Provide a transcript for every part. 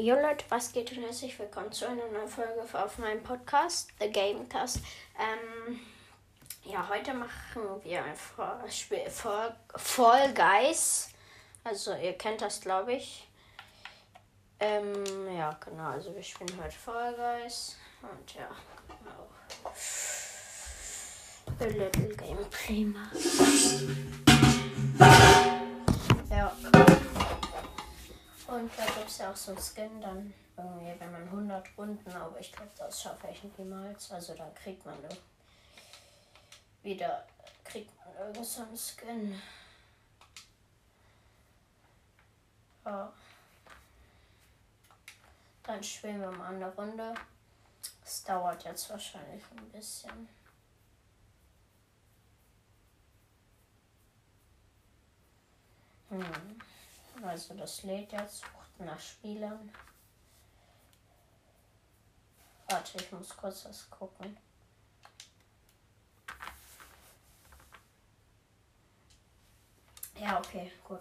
Jo Leute, was geht und herzlich willkommen zu einer neuen Folge auf meinem Podcast, The Gamecast. Ähm, ja, heute machen wir ein Spiel Fall Guys. Also ihr kennt das, glaube ich. Ähm, ja, genau, also wir spielen heute Fall Guys. Und ja, genau. A little Gameplay machen. Ja. Und da gibt es ja auch so ein Skin dann irgendwie, wenn man 100 Runden, aber ich glaube, das schaffe ich niemals. Also dann kriegt man wieder, kriegt man irgend so ein Skin. Ja. Dann spielen wir mal eine Runde. Es dauert jetzt wahrscheinlich ein bisschen. Hm. Also das lädt jetzt, sucht nach Spielern. Warte, ich muss kurz was gucken. Ja, okay, gut.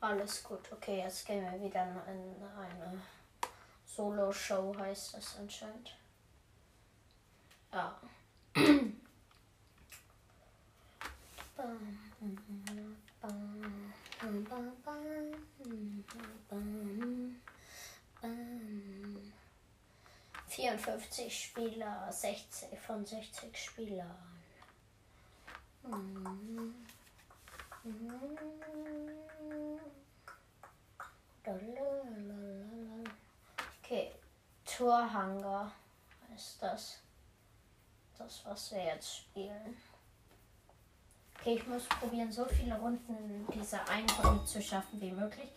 Alles gut. Okay, jetzt gehen wir wieder in eine Solo-Show, heißt das anscheinend. Ja. Vierundfünfzig Spieler, 60 von 60 Spielern. Okay, Torhanger ist das. Das, was wir jetzt spielen. Okay, ich muss probieren, so viele Runden dieser einen zu schaffen wie möglich,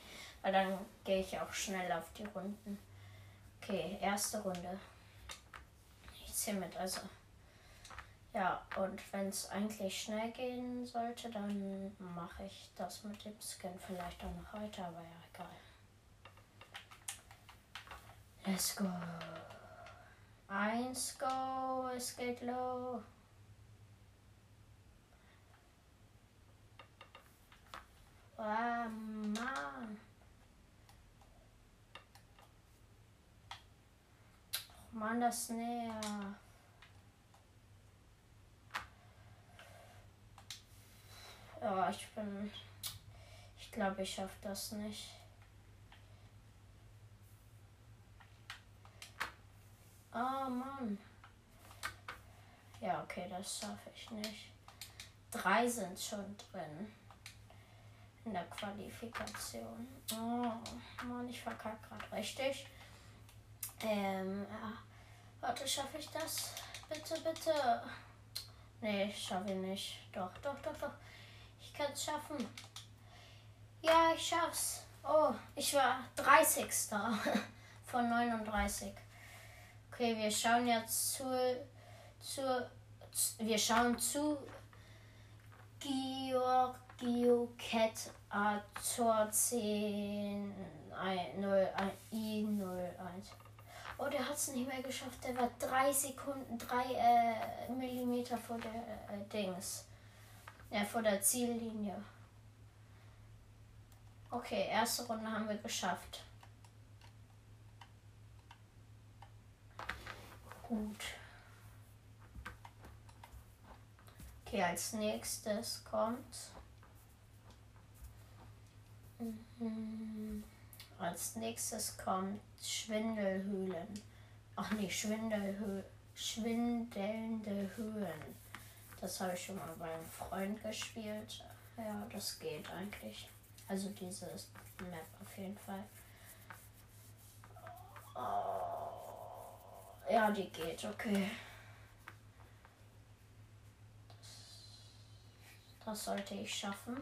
weil dann gehe ich auch schnell auf die Runden. Okay, erste Runde. Ich zähle mit, also. Ja, und wenn es eigentlich schnell gehen sollte, dann mache ich das mit dem Skin vielleicht auch noch heute, aber ja, egal. Let's go. Eins go, es geht los. Ah, Mann. Mann, das näher. Ja, ich bin. Ich glaube, ich schaffe das nicht. Oh Mann. Ja, okay, das schaffe ich nicht. Drei sind schon drin in der Qualifikation. Oh, Mann, ich verkacke gerade richtig. Ähm, ja. Warte, schaffe ich das? Bitte, bitte. Nee, ich schaffe nicht. Doch, doch, doch, doch. Ich kann es schaffen. Ja, ich schaff's. Oh, ich war 30. von 39. Okay, wir schauen jetzt zu, zu, wir schauen zu Georg Geocat Azor 10 01 I01. Oh, der hat es nicht mehr geschafft. Der war 3 Sekunden, 3 äh, Millimeter vor der äh, Dings. Ja, vor der Ziellinie. Okay, erste Runde haben wir geschafft. Gut. Okay, als nächstes kommt Mhm. Als nächstes kommt Schwindelhöhlen. Ach nee, Schwindelhö schwindelnde Höhen. Das habe ich schon mal bei einem Freund gespielt. Ja, das geht eigentlich. Also dieses Map auf jeden Fall. Oh, ja, die geht, okay. Das, das sollte ich schaffen.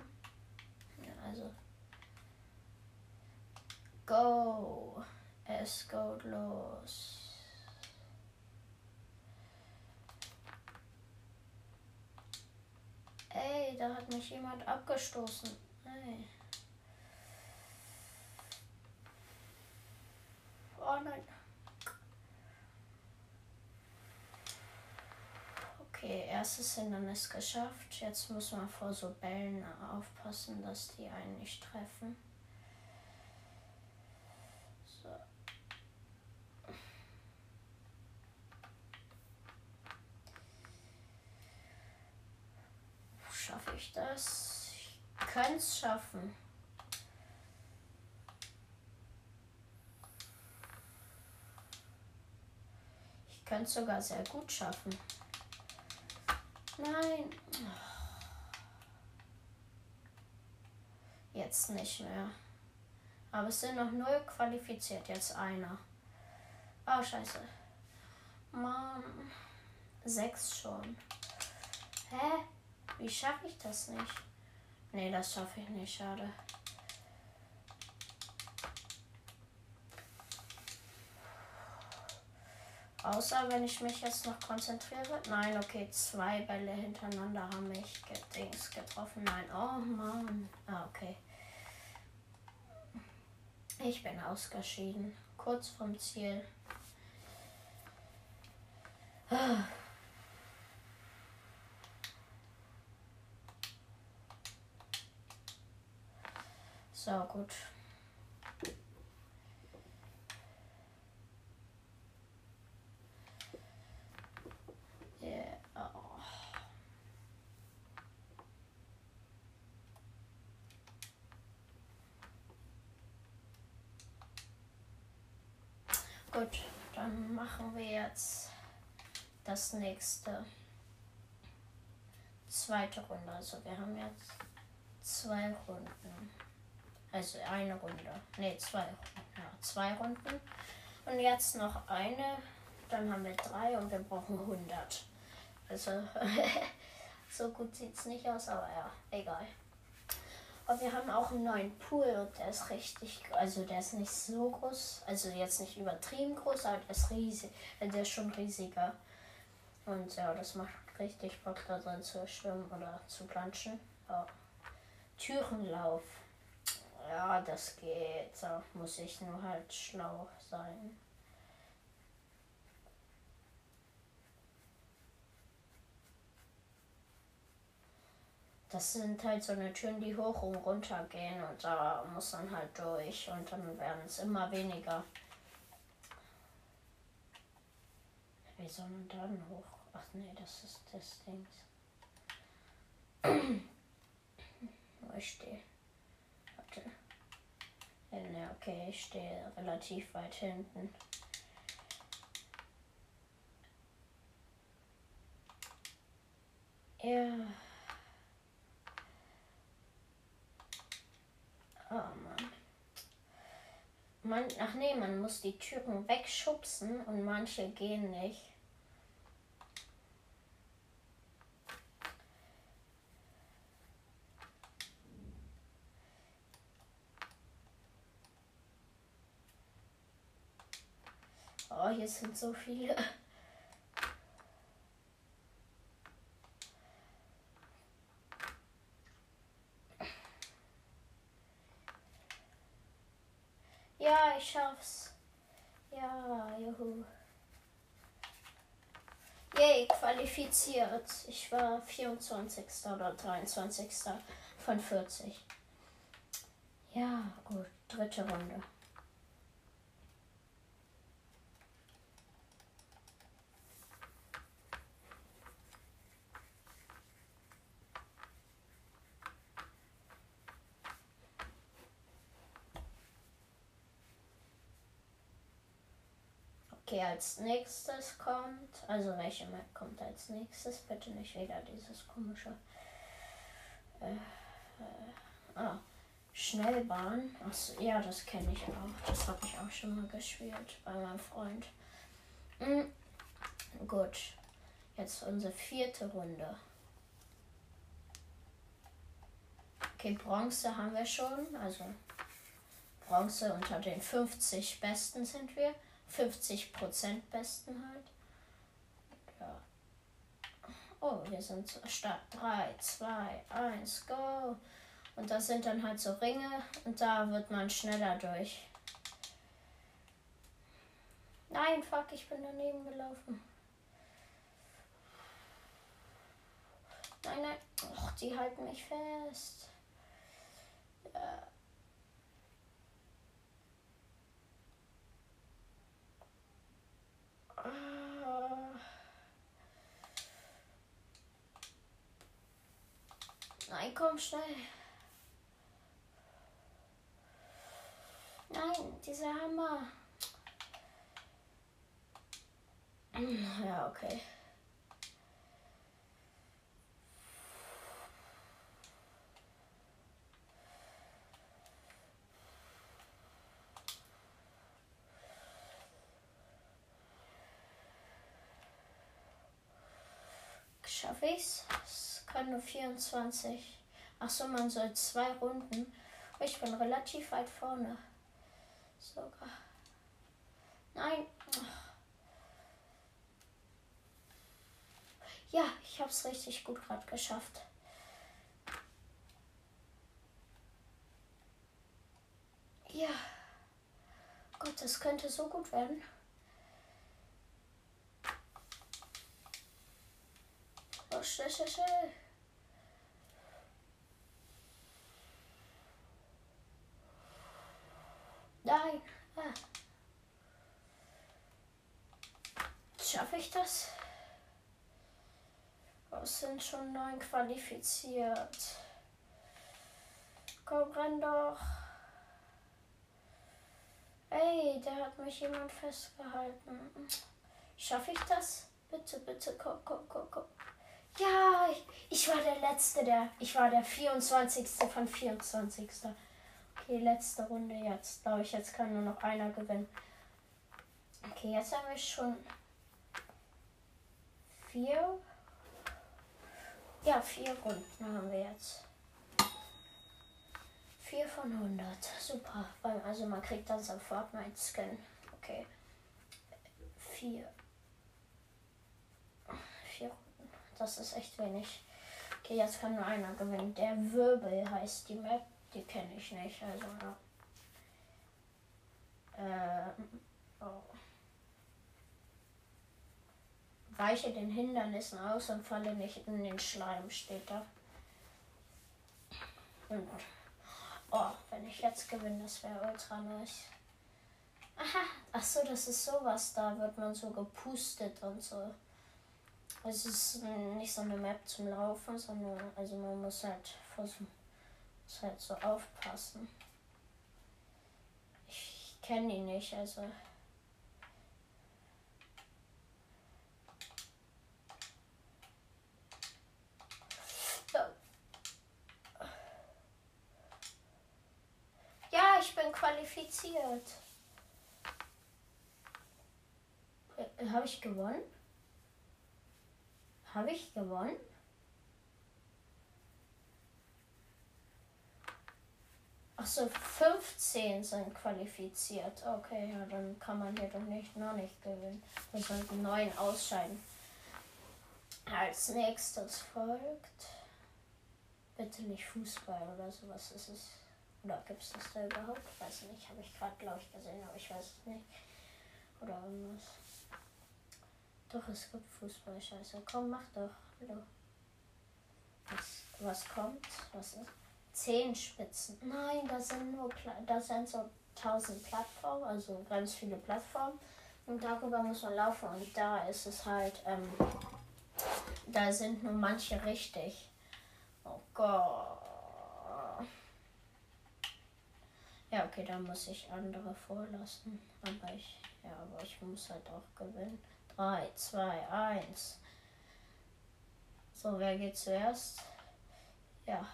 Ja, also Go. Es geht los. Ey, da hat mich jemand abgestoßen. Ey. Oh nein. Okay, erstes Hindernis geschafft. Jetzt muss man vor so Bällen aufpassen, dass die einen nicht treffen. ich das? Ich könnte es schaffen. Ich könnte es sogar sehr gut schaffen. Nein. Jetzt nicht mehr. Aber es sind noch null qualifiziert. Jetzt einer. Oh, scheiße. Mann. Sechs schon. Hä? Wie schaffe ich das nicht? Nee, das schaffe ich nicht. Schade. Außer wenn ich mich jetzt noch konzentriere. Nein, okay, zwei Bälle hintereinander haben mich Dings getroffen. Nein, oh Mann. Ah, okay. Ich bin ausgeschieden. Kurz vom Ziel. So, gut. Gut, dann machen wir jetzt das nächste. Zweite Runde. Also wir haben jetzt zwei Runden. Also eine Runde. Ne, zwei Ja, zwei Runden. Und jetzt noch eine. Dann haben wir drei und wir brauchen 100. Also so gut sieht es nicht aus, aber ja, egal. Und wir haben auch einen neuen Pool und der ist richtig, also der ist nicht so groß, also jetzt nicht übertrieben groß, aber der ist riesig, äh, der ist schon riesiger. Und ja, das macht richtig Bock da drin zu schwimmen oder zu planschen. Ja. Türenlauf. Ja, das geht. Da muss ich nur halt schlau sein. das sind halt so eine Türen, die hoch und runter gehen und da muss man halt durch und dann werden es immer weniger. Wie soll man dann hoch? Ach nee, das ist das Ding. Wo ich stehe. Ja, okay, ich stehe relativ weit hinten. Ja. Oh Mann. Man, ach nee, man muss die Türen wegschubsen und manche gehen nicht. Oh, hier sind so viele. ich schaff's. Ja, juhu. Yay, qualifiziert. Ich war 24. oder 23. von 40. Ja, gut. Dritte Runde. Okay, als nächstes kommt, also welche Map kommt als nächstes? Bitte nicht wieder dieses komische. Äh, äh, ah, Schnellbahn. Achso, ja, das kenne ich auch. Das habe ich auch schon mal gespielt bei meinem Freund. Mhm. Gut, jetzt unsere vierte Runde. Okay, Bronze haben wir schon. Also Bronze unter den 50 Besten sind wir. 50% Besten halt. Ja. Oh, wir sind Start 3, 2, 1, go. Und das sind dann halt so Ringe und da wird man schneller durch. Nein, fuck, ich bin daneben gelaufen. Nein, nein. Och, die halten mich fest. Ja. Nein, komm schnell. Nein, dieser Hammer. Ja, okay. Ich's? Es können nur 24. Ach so, man soll zwei Runden. Ich bin relativ weit vorne. Sogar. Nein. Ja, ich habe es richtig gut gerade geschafft. Ja. Gott, das könnte so gut werden. Schnell, schnell, schnell. Nein. Ah. Schaffe ich das? Oh, es sind schon neun qualifiziert. Komm, renn doch. Ey, da hat mich jemand festgehalten. Schaffe ich das? Bitte, bitte, komm, komm, komm, komm. Ja, ich, ich war der Letzte, der. Ich war der 24. von 24. Okay, letzte Runde jetzt. Glaube ich, jetzt kann nur noch einer gewinnen. Okay, jetzt haben wir schon vier. Ja, vier Runden haben wir jetzt. Vier von 100. Super. Also man kriegt dann so Fortnite-Skin. Okay. Vier. Vier Runden. Das ist echt wenig. Okay, jetzt kann nur einer gewinnen. Der Wirbel heißt die Map. Die kenne ich nicht, also ja. Ähm, oh. Weiche den Hindernissen aus und falle nicht in den Schleim, steht da. Und, oh, wenn ich jetzt gewinne, das wäre ultra nice. Aha, ach so, das ist sowas, da wird man so gepustet und so. Es ist nicht so eine Map zum Laufen, sondern also man muss halt versuchen muss halt so aufpassen. Ich kenne die nicht, also. Ja, ich bin qualifiziert. Äh, Habe ich gewonnen? Habe ich gewonnen? Achso, 15 sind qualifiziert. Okay, ja, dann kann man hier doch nicht noch nicht gewinnen. Wir sollten neun ausscheiden. Als nächstes folgt. Bitte nicht Fußball oder sowas ist es. Oder gibt es das da überhaupt? Weiß nicht. Habe ich gerade, glaube ich, gesehen, aber ich weiß es nicht. Oder irgendwas. Doch, es gibt Fußball. Scheiße. Komm, mach doch. Hallo. Was, was kommt? Was ist? zehn Spitzen. Nein, das sind nur das sind so tausend Plattformen, also ganz viele Plattformen. Und darüber muss man laufen. Und da ist es halt, ähm, da sind nur manche richtig. Oh Gott. Ja, okay, da muss ich andere vorlassen. Aber ich, ja, aber ich muss halt auch gewinnen. 3, 2, 1. So, wer geht zuerst? Ja.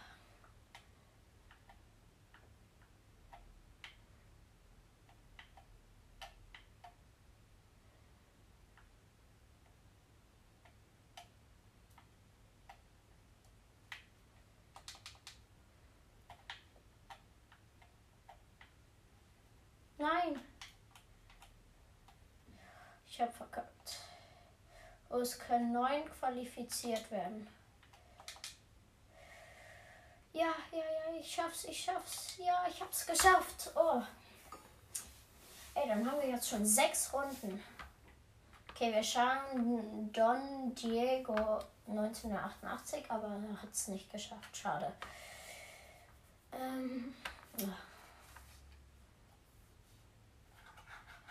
Nein. Ich habe verkackt. Oh, es können neun qualifiziert werden. Ja, ja, ja, ich schaff's, ich schaff's. Ja, ich hab's geschafft. Oh. Ey, dann haben wir jetzt schon sechs Runden. Okay, wir schauen Don Diego 1988, aber er hat es nicht geschafft. Schade. Ähm, ja.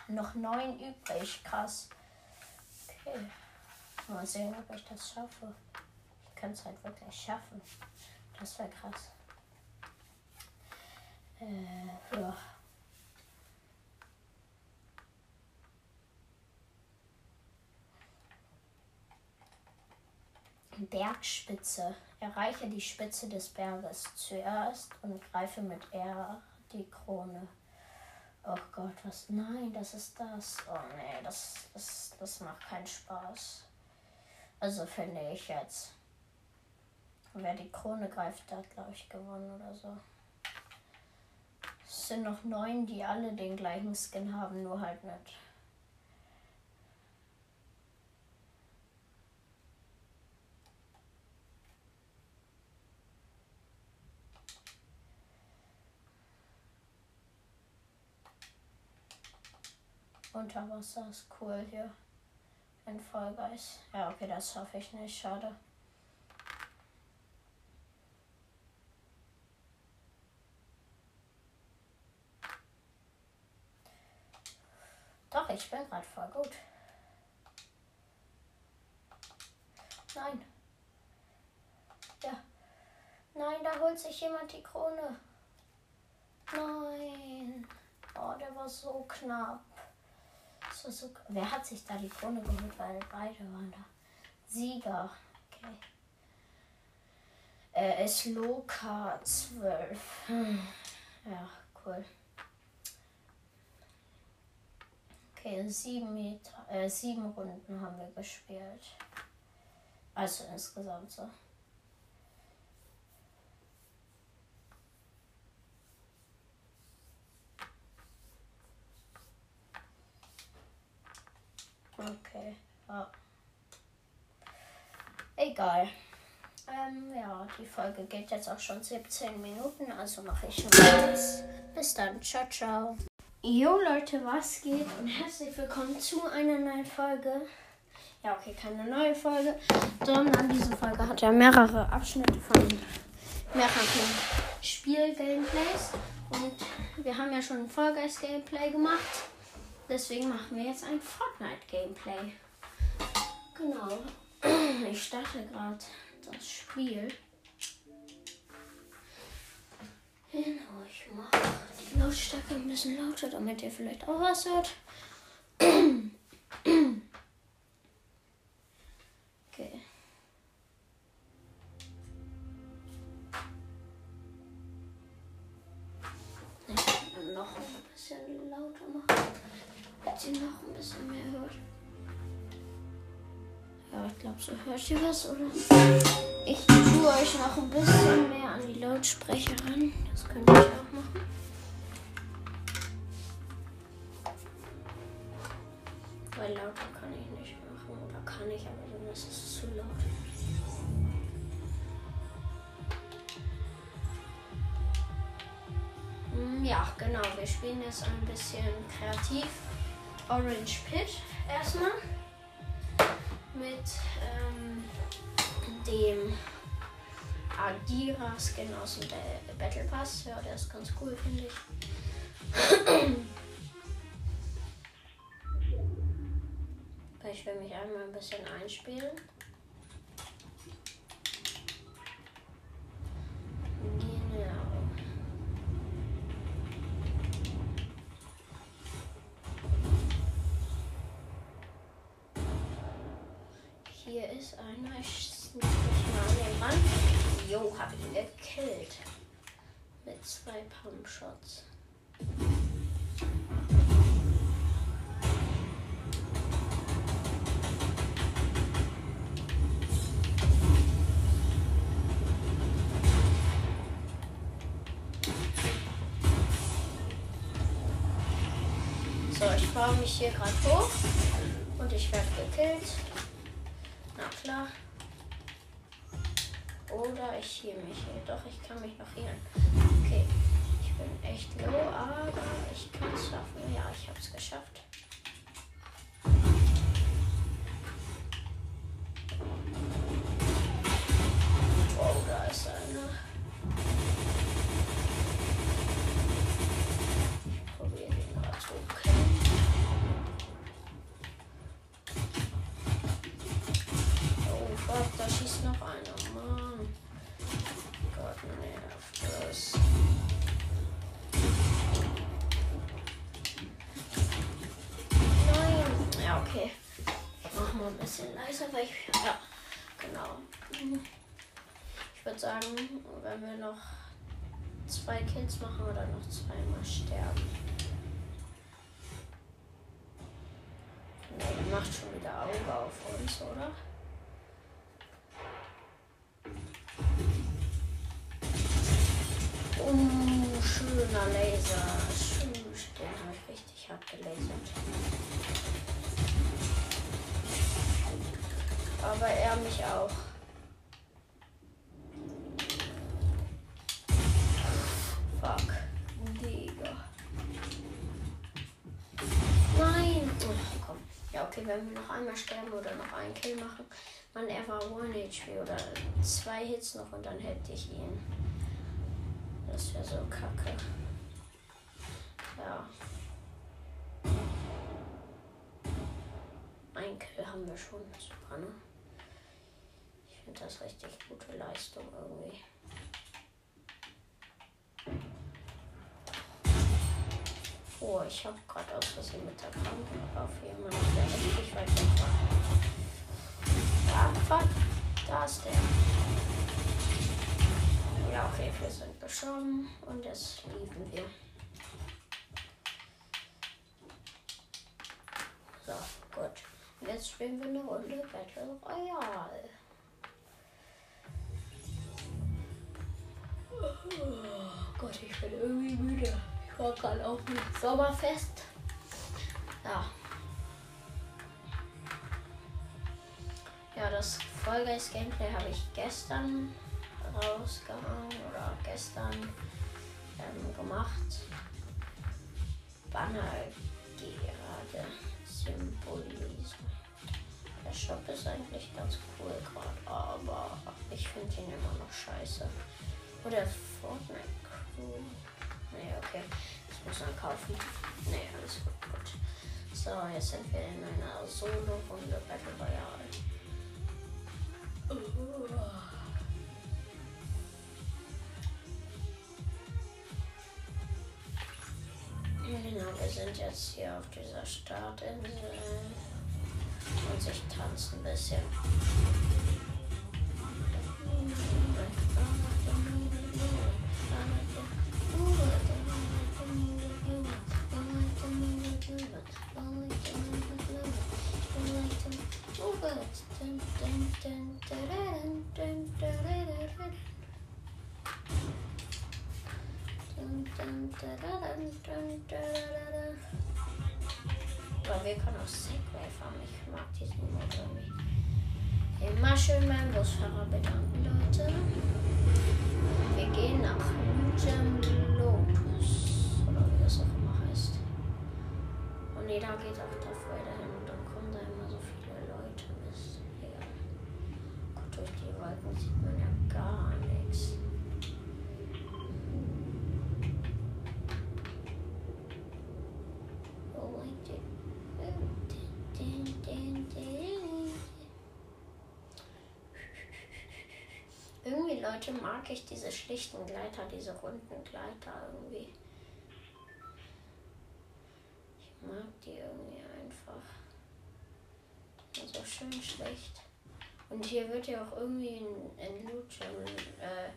Noch neun übrig. Krass. Okay. Mal sehen, ob ich das schaffe. Ich kann es halt wirklich schaffen. Das wäre krass. Äh, ja. Bergspitze. Erreiche die Spitze des Berges zuerst und greife mit R die Krone. Oh Gott, was? Nein, das ist das. Oh nee, das, das, das macht keinen Spaß. Also finde ich jetzt. Wer die Krone greift, hat, glaube ich, gewonnen oder so. Es sind noch neun, die alle den gleichen Skin haben, nur halt nicht. Unterwasser ist cool hier. Ein Vollgeist. Ja, okay, das hoffe ich nicht. Schade. Doch, ich bin gerade voll gut. Nein. Ja. Nein, da holt sich jemand die Krone. Nein. Oh, der war so knapp. So, wer hat sich da die Krone geholt? Weil beide waren da. Sieger. Okay. Er ist Loka 12. Hm. Ja, cool. Okay, sieben, Meter, äh, sieben Runden haben wir gespielt. Also insgesamt so. Okay, ja. Egal. Ähm, ja, die Folge geht jetzt auch schon 17 Minuten, also mache ich schon was. Bis dann, ciao, ciao. Jo Leute, was geht und herzlich willkommen zu einer neuen Folge. Ja, okay, keine neue Folge, sondern diese Folge hat ja mehrere Abschnitte von mehreren Spiel-Gameplays. Und wir haben ja schon ein Fall Gameplay gemacht. Deswegen machen wir jetzt ein Fortnite Gameplay. Genau. Ich starte gerade das Spiel. Genau, ich mache die Lautstärke ein bisschen lauter, damit ihr vielleicht auch was hört. ihr noch ein bisschen mehr hört. Ja, ich glaube, so hört ihr was, oder? Ich tue euch noch ein bisschen mehr an die Lautsprecher ran. Das könnte ich auch machen. Weil lauter kann ich nicht machen. Oder kann ich, aber dann ist es zu laut. Hm, Ja, genau. Wir spielen jetzt ein bisschen kreativ. Orange Pit erstmal. Mit ähm, dem Adira Skin aus dem Ba- Battle Pass. Ja, der ist ganz cool, finde ich. Ich will mich einmal ein bisschen einspielen. Genau. Einer. Ich sneak mich mal an den ran. Jo, hab ihn gekillt. Mit zwei Pumpshots. So, ich baue mich hier gerade hoch und ich werde gekillt. Klar. Oder ich heal mich hier. Doch, ich kann mich noch healen. Okay. Ich bin echt low, aber ich kann es schaffen. Ja, ich habe es geschafft. Sagen, wenn wir noch zwei Kills machen oder noch zweimal sterben. Ne, macht schon wieder Auge auf uns, oder? Oh, schöner Laser. Schön, den habe ich richtig hart gelasert. Aber er mich auch. Wenn wir noch einmal sterben oder noch einen Kill machen. Man, er war 1 HP oder zwei Hits noch und dann hätte ich ihn. Das wäre so kacke. Ja. Ein Kill haben wir schon. Super, ne? Ich finde das richtig gute Leistung irgendwie. Oh, ich habe gerade aus Versehen mit der auf jemanden, der richtig weit weg war. Ja, fuck. Da ist der. Ja, okay, wir sind geschoben und jetzt lieben wir. So, gut. Jetzt spielen wir eine Runde Battle Royale. Oh Gott, ich bin irgendwie müde. War gerade auf dem Sommerfest. Ja. Ja, das Vollgeist Gameplay habe ich gestern rausgehauen oder gestern ähm, gemacht. Banner gerade symbolisieren. Der Shop ist eigentlich ganz cool gerade, aber ich finde ihn immer noch scheiße. Oder Fortnite Crew. Nee, okay. Das muss man kaufen. Nee, alles gut. So, jetzt sind wir in einer Solo-Runde Battle Royale. Uh. Genau, wir sind jetzt hier auf dieser Startinsel und ich tanze ein bisschen. Aber wir können auch Segway fahren. Ich mag diesen Mod irgendwie. Immer schön beim Busfahrer bedanken, Leute. Wir gehen nach Nugent Lotus. Oder wie das auch immer heißt. Und nee, da geht auch der Freude hin. Und dann kommen da immer so viele Leute. Mist. Egal. Gut, durch die Wolken sieht man ja gar nichts. Irgendwie, Leute, mag ich diese schlichten Gleiter, diese runden Gleiter irgendwie. Ich mag die irgendwie einfach. So schön schlecht. Und hier wird ja auch irgendwie ein, ein Loot, äh,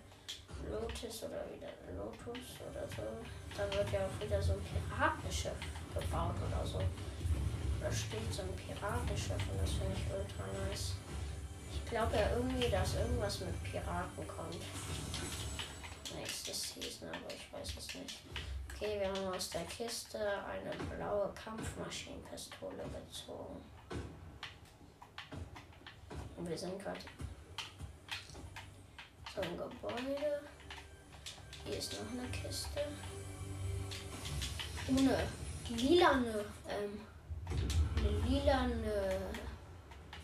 Lotus oder wieder Lotus oder so. Da wird ja auch wieder so ein Piratenschiff gebaut oder so. Da steht so ein Piratenschiff und das finde ich ultra nice. Ich glaube ja irgendwie, dass irgendwas mit Piraten kommt. Nächstes Season, aber ich weiß es nicht. Okay, wir haben aus der Kiste eine blaue Kampfmaschinenpistole gezogen. Und wir sind gerade ein Gebäude. Hier ist noch eine Kiste. Ohne lilane, ähm, lilane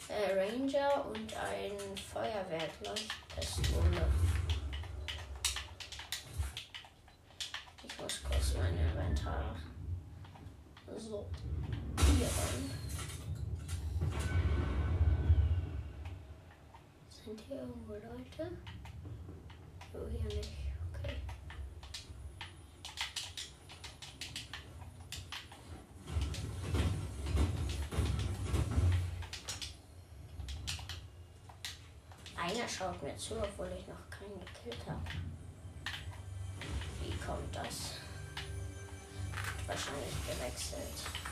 äh, Ranger und ein Feuerwehrleuchtpistole. Ich muss kurz mein Inventar so hier rein. Sind hier irgendwo Leute? So, hier nicht. Okay. Er schaut mir zu, obwohl ich noch keinen gekillt habe. Wie kommt das? Wahrscheinlich gewechselt.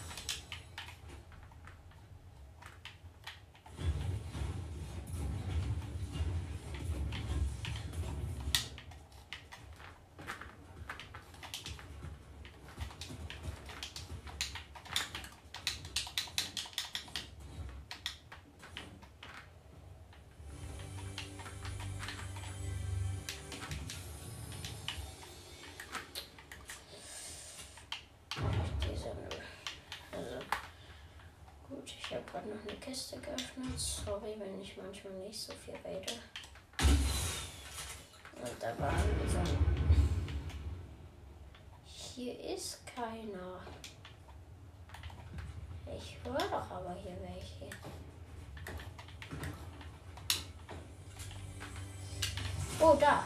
Gerade noch eine Kiste geöffnet. Sorry, wenn ich manchmal nicht so viel rede. Und da war so Hier ist keiner. Ich höre doch aber hier welche. Oh, da.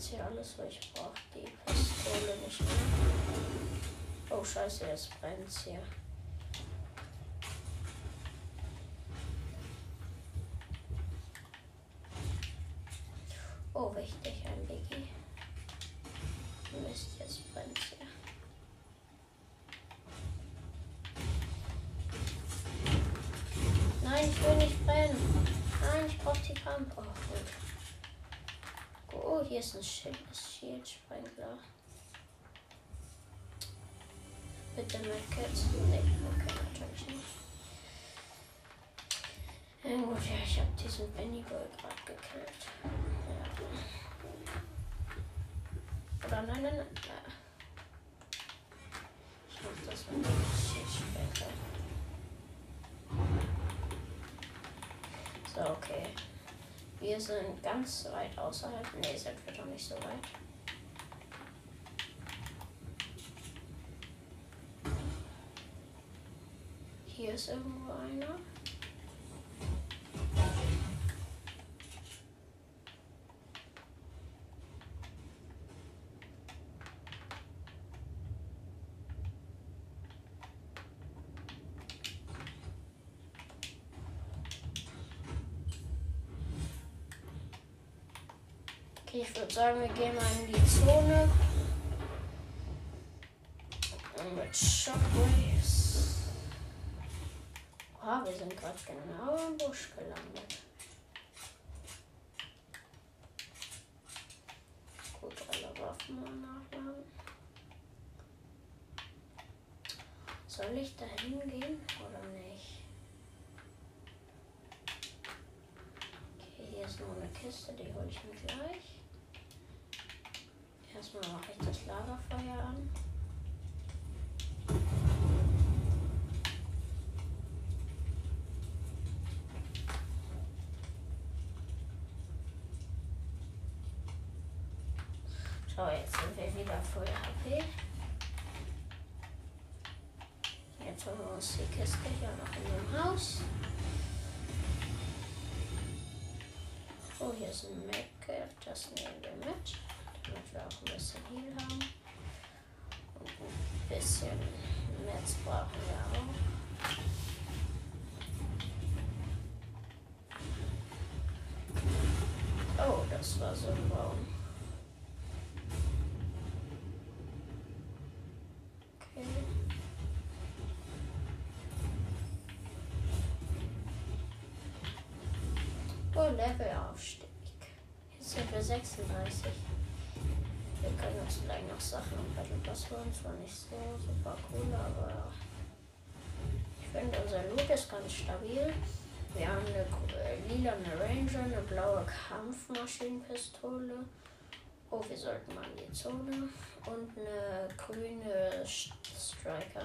jetzt hier alles, weil ich brauche die Pistole nicht mehr. Oh scheiße, es brennt hier. Oh, wichtig, ein Biggie. Mist, jetzt brennt hier. Nein, ich will nicht brennen. Nein, ich brauche die Kamp. Hier ist ein Schild, Schildsprengler. Bitte Medkit. Nee, okay, natürlich nicht. Ja gut, ja, ich habe diesen Benny Boy gerade gekillt. Ja. Oder nein, nein, nein. Ich mach das mit dem Schildsprengler. So, okay. Wir sind ganz weit außerhalb. Ne, sind wir doch nicht so weit. Hier ist irgendwo einer. Okay, ich würde sagen, wir gehen mal in die Zone. Mit Shockwaves. Ah, wir sind gerade genau im Busch gelandet. Gut, alle Waffen mal nachladen. Soll ich da hingehen oder nicht? Okay, hier ist noch eine Kiste, die hole ich mir gleich. Erstmal mache ich das Lagerfeuer an. So, jetzt sind wir wieder voll HP. Jetzt holen wir uns die Kiste hier noch in dem Haus. Oh, hier ist ein Medkit, das nehmen wir mit damit wir auch ein bisschen Heal haben. Und ein bisschen Netz brauchen wir auch. Oh, das war so ein Baum. Okay. Oh, Levelaufstieg. Jetzt sind wir 36. Können uns vielleicht noch Sachen im Battle Pass holen. Zwar nicht so super cool, aber ich finde unser Loot ist ganz stabil. Wir haben eine äh, lila Ranger, eine blaue Kampfmaschinenpistole. Oh, wir sollten mal in die Zone. Und eine grüne Striker.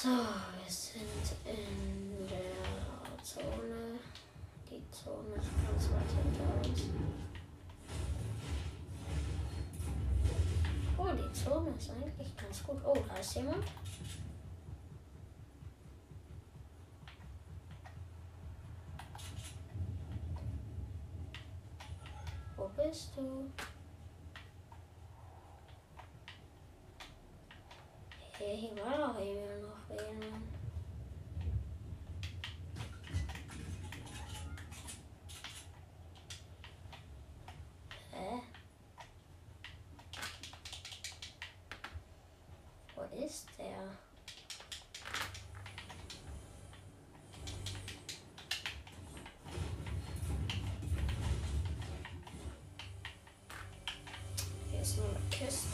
So, wir sind in der Zone. Die Zone ist ganz weit hinter uns. Oh, die Zone ist eigentlich ganz gut. Oh, da ist jemand. Wo bist du?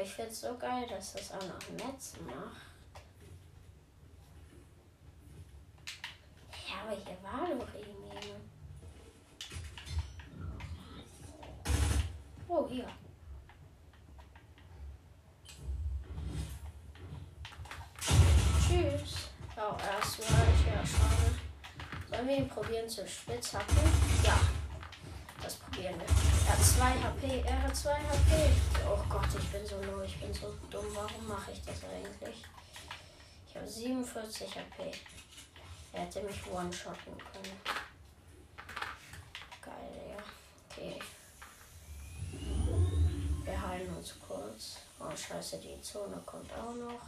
Aber ich finde es so geil, dass das auch noch Netz macht. Ja, aber hier war doch irgendwie. Oh, hier. Tschüss. Oh, erstmal. Ja, schade. Sollen wir ihn probieren zu spitzhacken? Ja das probieren wir. Hat 2 HP, er hat 2 HP. Oh Gott, ich bin so low, ich bin so dumm. Warum mache ich das eigentlich? Ich habe 47 HP. Er hätte mich one-shotten können. Geil, ja. Okay. Wir heilen uns kurz. Oh scheiße, die Zone kommt auch noch.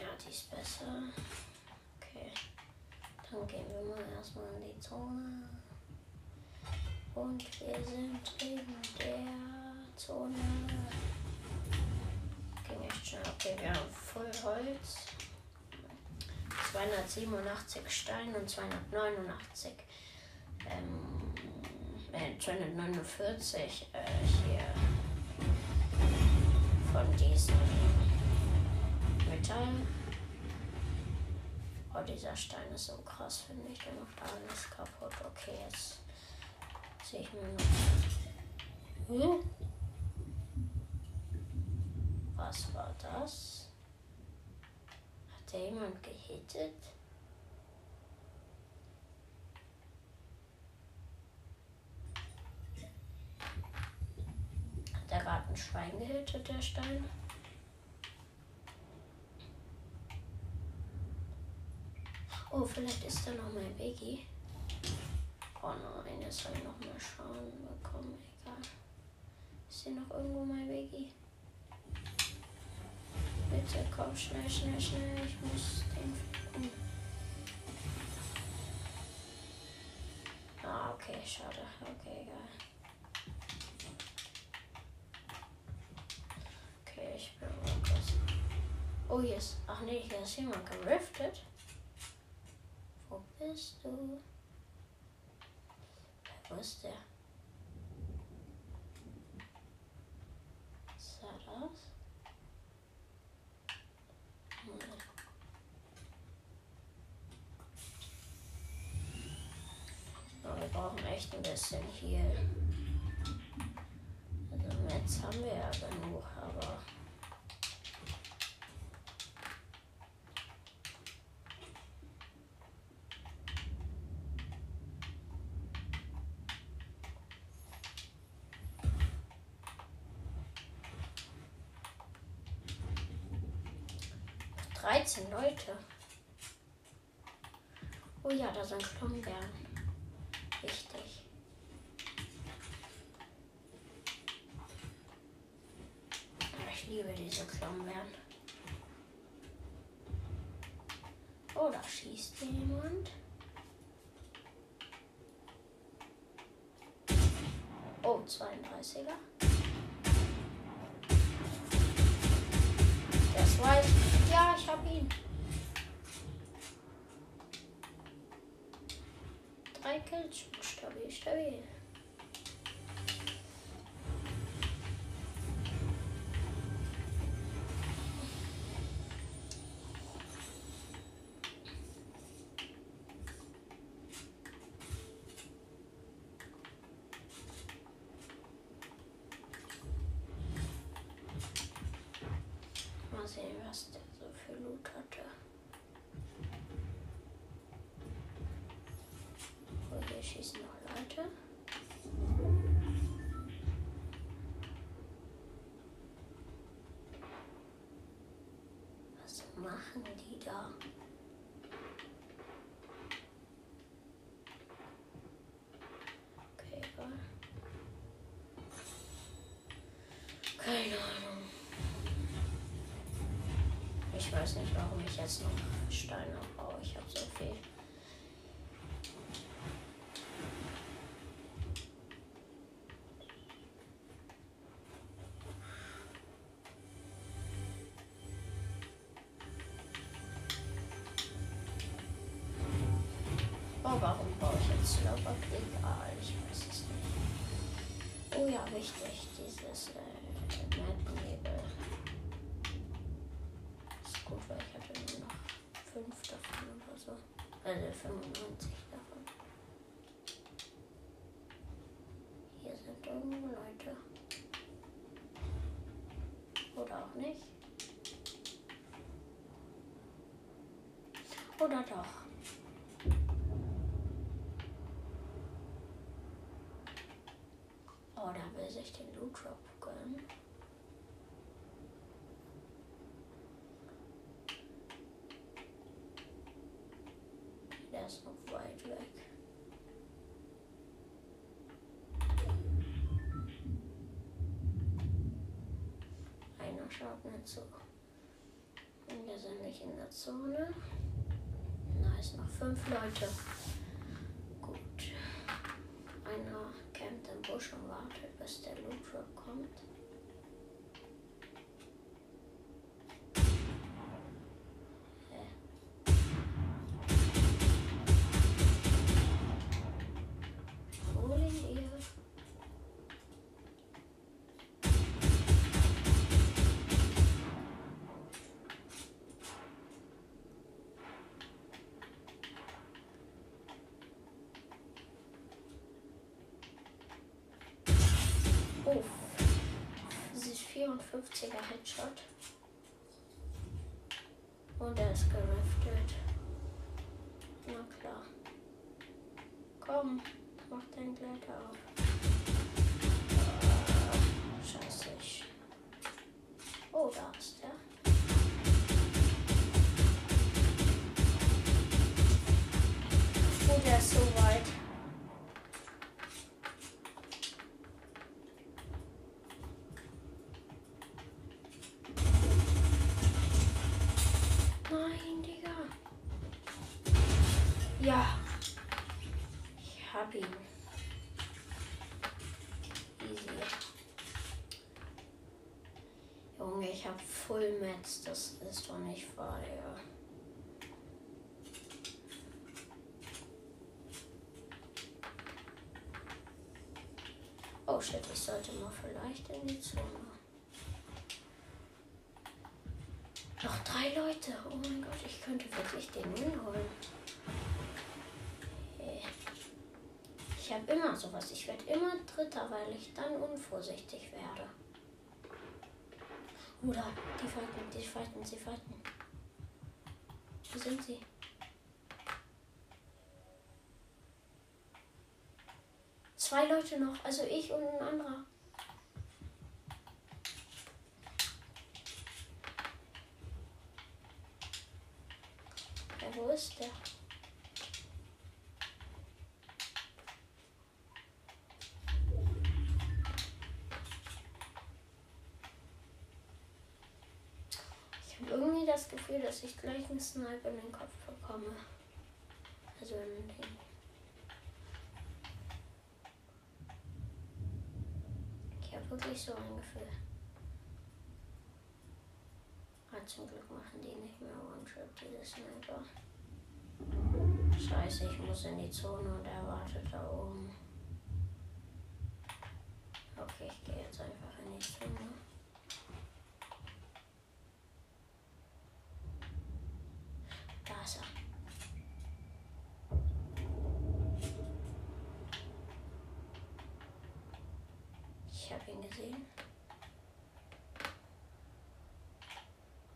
Ja, die ist besser. Dann gehen wir mal erstmal in die Zone. Und wir sind in der Zone. Ging echt schnell. Okay, wir haben voll Holz. 287 Stein und 289 ähm, äh, 249 äh, hier von diesem Metall. Oh, dieser Stein ist so krass, finde ich. Der macht alles kaputt. Okay, jetzt noch. Hm? Was war das? Hat der jemand gehittet? Hat der gerade ein Schwein gehittet, der Stein? Oh, vielleicht ist da noch mein Biggie. Oh nein, jetzt soll ich noch mal schauen bekommen. Egal. Ist hier noch irgendwo mein Biggie? Bitte komm schnell, schnell, schnell. Ich muss den finden. Ah, okay, schade. Okay, egal. Okay, ich bin kurz. Oh, ist. Ach nee, hier ist jemand geriftet. Wo bist du? Wo ist der? Er das? Oh, wir brauchen echt ein bisschen hier. Also Metz haben wir ja genug, aber. Dreizehn Leute. Oh ja, da sind Klombeeren. Wichtig. Ich liebe diese Klombeeren. Oh, da schießt jemand. Oh, 32er. Ihn. Drei Kills. Stabil, stabil. Schießen noch Leute. Was machen die da? Okay, egal. Keine Ahnung. Ich weiß nicht, warum ich jetzt noch Steine brauche. Ich habe so viel. Irgendwo Leute. Oder auch nicht. Oder doch. Oh, da will sich den Loot Drop gönnen. Der ist noch weit weg. Nicht so. Und wir sind nicht in der Zone. Ist noch fünf Leute. Gut. Einer campt im Busch und wartet, bis der 55er Headshot. Und er ist geriftet. Na klar. Komm, mach dein Gleiter auf. Scheiße. Oh, da ist er. Ja. Ich hab ihn. Easy. Junge, ich hab Full Mats. Das ist doch nicht wahr, Digga. Oh shit, ich sollte mal vielleicht in die Zone. Noch drei Leute. Oh mein Gott, ich könnte wirklich den Win holen. Hey. Ich habe immer sowas. Ich werde immer Dritter, weil ich dann unvorsichtig werde. Oder die fighten, die fighten, sie fighten. Wo sind sie? Zwei Leute noch, also ich und ein anderer. Ja, wo ist der? Ich habe irgendwie das Gefühl, dass ich gleich einen Sniper in den Kopf bekomme. Also in den. Ich habe wirklich so ein Gefühl. Ah, zum Glück machen die nicht mehr One-Trip, diese Sniper. Scheiße, ich muss in die Zone und er wartet da oben. Okay, ich gehe jetzt einfach in die Zone. Da ist er. Ich habe ihn gesehen.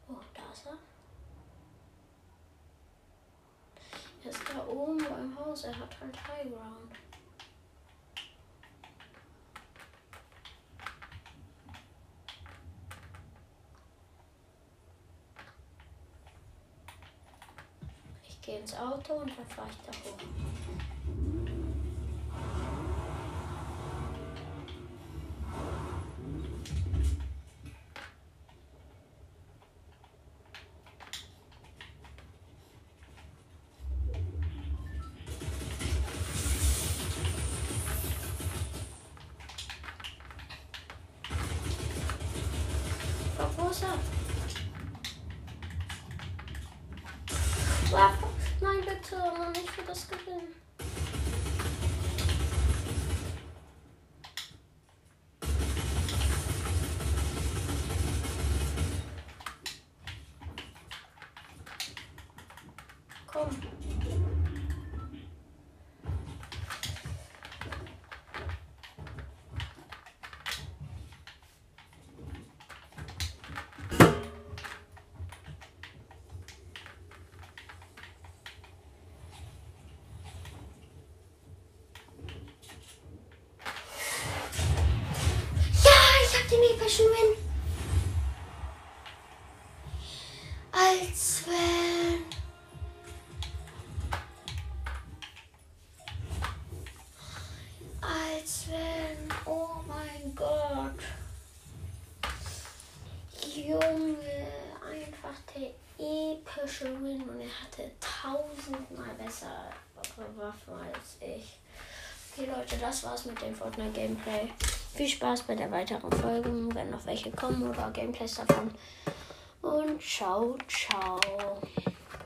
Oh, da ist er. Er ist da oben Haus. Er hat halt High Ground. Ich gehe ins Auto und dann fahre ich da hoch. Mann, ich tausendmal bessere Waffen als ich. Okay, Leute, das war's mit dem Fortnite Gameplay. Viel Spaß bei der weiteren Folgen, wenn noch welche kommen oder Gameplays davon. Und ciao, ciao.